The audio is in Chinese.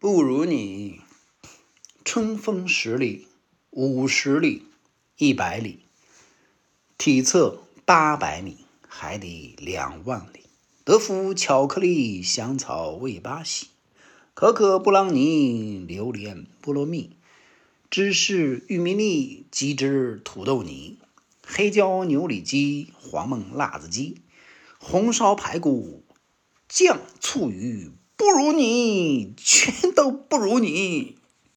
不如你。春风十里，五十里，一百里，体测八百米，海底两万里。德芙巧克力，香草味巴西，可可布朗尼，榴莲菠萝蜜，芝士玉米粒，鸡汁土豆泥，黑椒牛里脊，黄焖辣子鸡，红烧排骨，酱醋鱼，不如你，全都不如你。